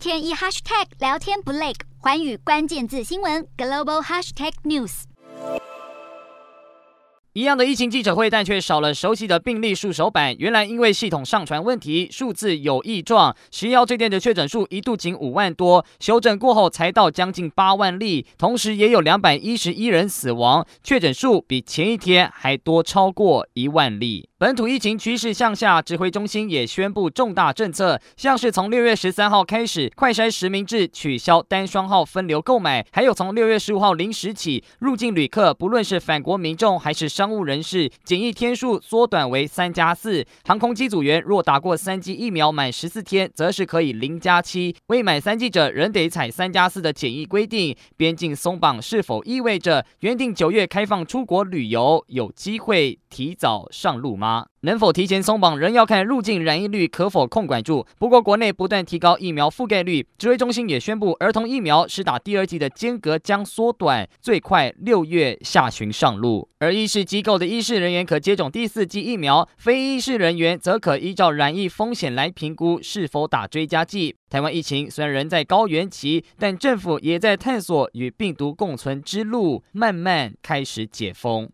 天一 hashtag 聊天不累，寰宇关键字新闻 global hashtag news。一样的疫情记者会，但却少了熟悉的病例数手板。原来因为系统上传问题，数字有异状。十一号这店的确诊数一度仅五万多，修正过后才到将近八万例，同时也有两百一十一人死亡，确诊数比前一天还多超过一万例。本土疫情趋势向下，指挥中心也宣布重大政策，像是从六月十三号开始，快筛实名制取消单双号分流购买，还有从六月十五号零时起，入境旅客不论是返国民众还是商务人士，检疫天数缩短为三加四。航空机组员若打过三剂疫苗满十四天，则是可以零加七。未满三剂者仍得采三加四的检疫规定。边境松绑是否意味着原定九月开放出国旅游有机会提早上路吗？能否提前松绑，仍要看入境染疫率可否控管住。不过，国内不断提高疫苗覆盖率，指挥中心也宣布，儿童疫苗施打第二剂的间隔将缩短，最快六月下旬上路。而医事机构的医事人员可接种第四剂疫苗，非医事人员则可依照染疫风险来评估是否打追加剂。台湾疫情虽然仍在高原期，但政府也在探索与病毒共存之路，慢慢开始解封。